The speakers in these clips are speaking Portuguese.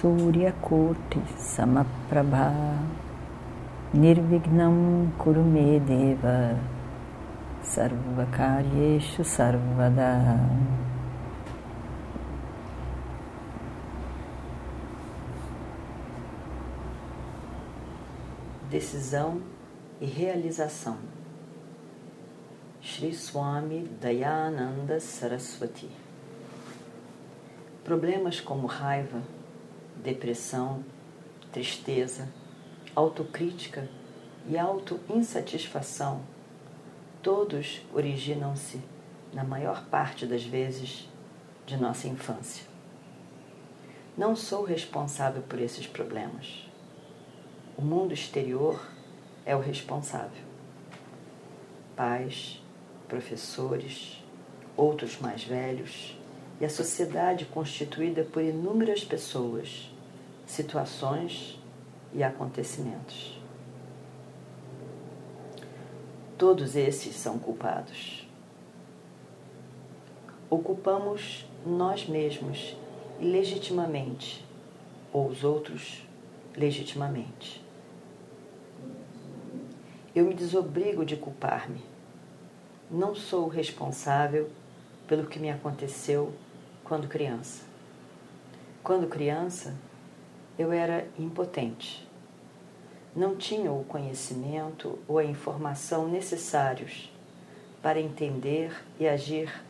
Suryakoti Samaprabha. Nirvignam Kurumedeva Sarvakaryeshu Sarvada. Decisão e realização. Sri Swami Dayananda Saraswati. Problemas como raiva, depressão, tristeza, autocrítica e autoinsatisfação, todos originam-se, na maior parte das vezes, de nossa infância. Não sou responsável por esses problemas. O mundo exterior é o responsável. Pais, professores, outros mais velhos e a sociedade constituída por inúmeras pessoas, situações e acontecimentos. Todos esses são culpados. Ocupamos nós mesmos legitimamente, ou os outros legitimamente. Eu me desobrigo de culpar-me. Não sou responsável pelo que me aconteceu quando criança. Quando criança, eu era impotente. Não tinha o conhecimento ou a informação necessários para entender e agir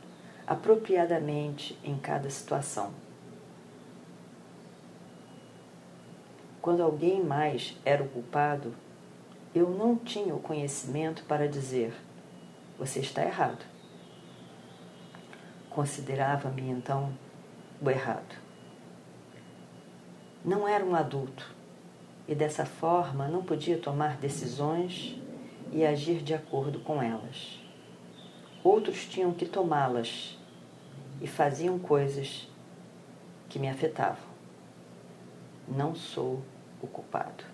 apropriadamente em cada situação. Quando alguém mais era o culpado, eu não tinha o conhecimento para dizer: você está errado. Considerava-me então o errado. Não era um adulto e dessa forma não podia tomar decisões e agir de acordo com elas. Outros tinham que tomá-las e faziam coisas que me afetavam. Não sou o culpado.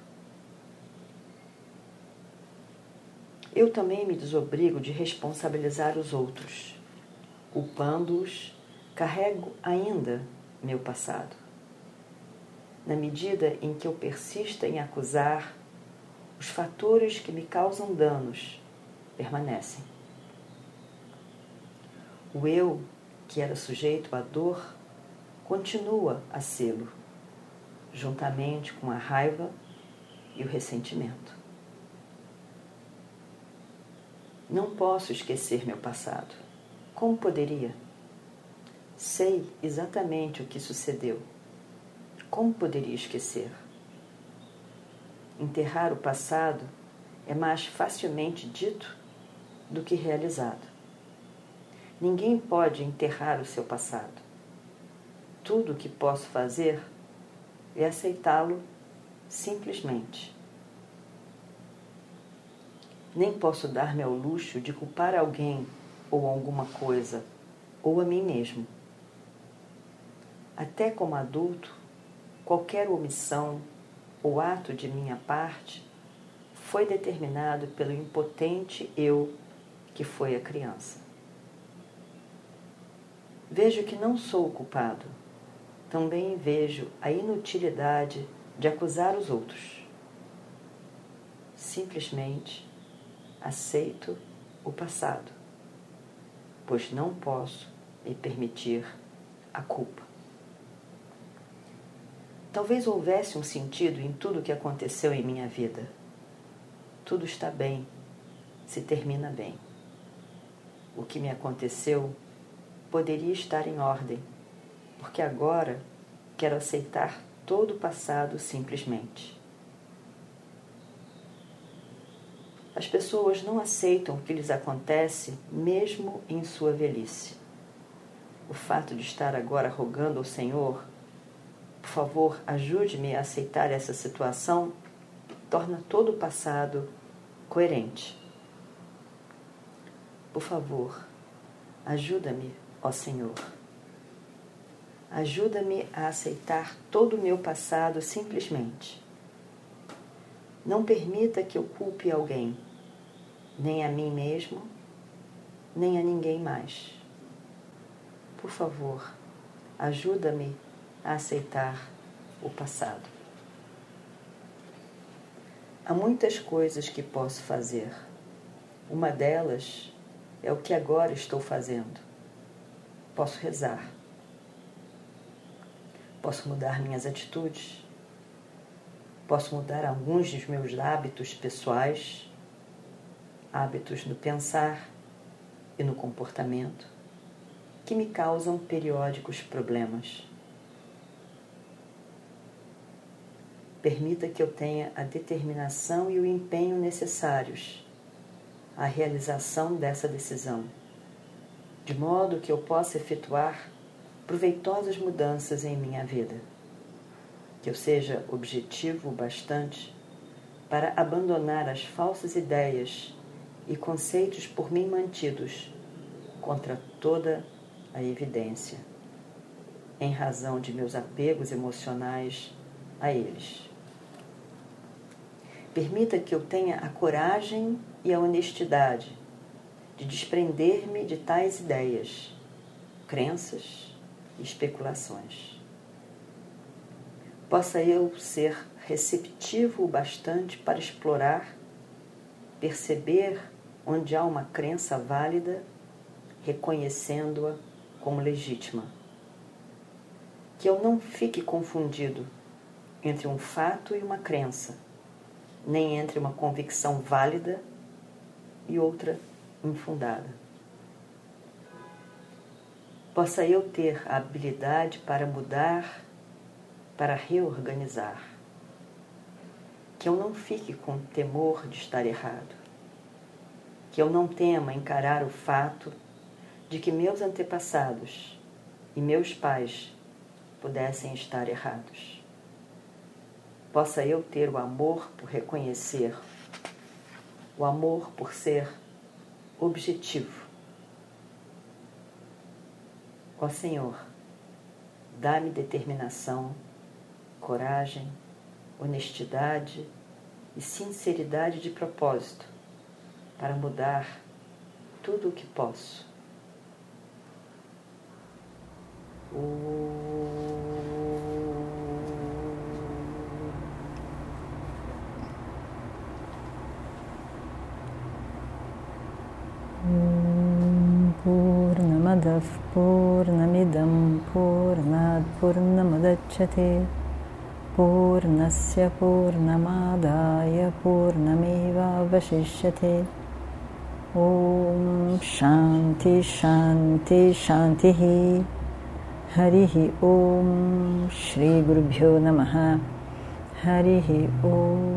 Eu também me desobrigo de responsabilizar os outros culpando-os, carrego ainda meu passado. Na medida em que eu persista em acusar, os fatores que me causam danos permanecem. O eu, que era sujeito à dor, continua a sê-lo, juntamente com a raiva e o ressentimento. Não posso esquecer meu passado. Como poderia? Sei exatamente o que sucedeu. Como poderia esquecer? Enterrar o passado é mais facilmente dito do que realizado. Ninguém pode enterrar o seu passado. Tudo o que posso fazer é aceitá-lo simplesmente. Nem posso dar-me ao luxo de culpar alguém ou alguma coisa, ou a mim mesmo. Até como adulto, qualquer omissão ou ato de minha parte foi determinado pelo impotente eu que foi a criança. Vejo que não sou o culpado. Também vejo a inutilidade de acusar os outros. Simplesmente aceito o passado pois não posso me permitir a culpa. Talvez houvesse um sentido em tudo o que aconteceu em minha vida. Tudo está bem, se termina bem. O que me aconteceu poderia estar em ordem, porque agora quero aceitar todo o passado simplesmente. As pessoas não aceitam o que lhes acontece, mesmo em sua velhice. O fato de estar agora rogando ao Senhor Por favor, ajude-me a aceitar essa situação, torna todo o passado coerente. Por favor, ajuda-me, ó Senhor. Ajuda-me a aceitar todo o meu passado simplesmente. Não permita que eu culpe alguém, nem a mim mesmo, nem a ninguém mais. Por favor, ajuda-me a aceitar o passado. Há muitas coisas que posso fazer. Uma delas é o que agora estou fazendo. Posso rezar. Posso mudar minhas atitudes. Posso mudar alguns dos meus hábitos pessoais, hábitos no pensar e no comportamento, que me causam periódicos problemas. Permita que eu tenha a determinação e o empenho necessários à realização dessa decisão, de modo que eu possa efetuar proveitosas mudanças em minha vida. Que eu seja objetivo bastante para abandonar as falsas ideias e conceitos por mim mantidos contra toda a evidência, em razão de meus apegos emocionais a eles. Permita que eu tenha a coragem e a honestidade de desprender-me de tais ideias, crenças e especulações. Possa eu ser receptivo o bastante para explorar, perceber onde há uma crença válida, reconhecendo-a como legítima. Que eu não fique confundido entre um fato e uma crença nem entre uma convicção válida e outra infundada. Possa eu ter a habilidade para mudar, para reorganizar. Que eu não fique com temor de estar errado. Que eu não tema encarar o fato de que meus antepassados e meus pais pudessem estar errados possa eu ter o amor por reconhecer, o amor por ser objetivo. Ó Senhor, dá-me determinação, coragem, honestidade e sinceridade de propósito para mudar tudo o que posso. O... पूर्णमदः पूर्णमिदं पूर्णात् पूर्णमुदच्छते पूर्णस्य पूर्णमादाय पूर्णमेवावशिष्यते ओम शांति शांति शांति ही। हरि ही ओम श्री गुरुभ्यो नमः। हरि ही ओम।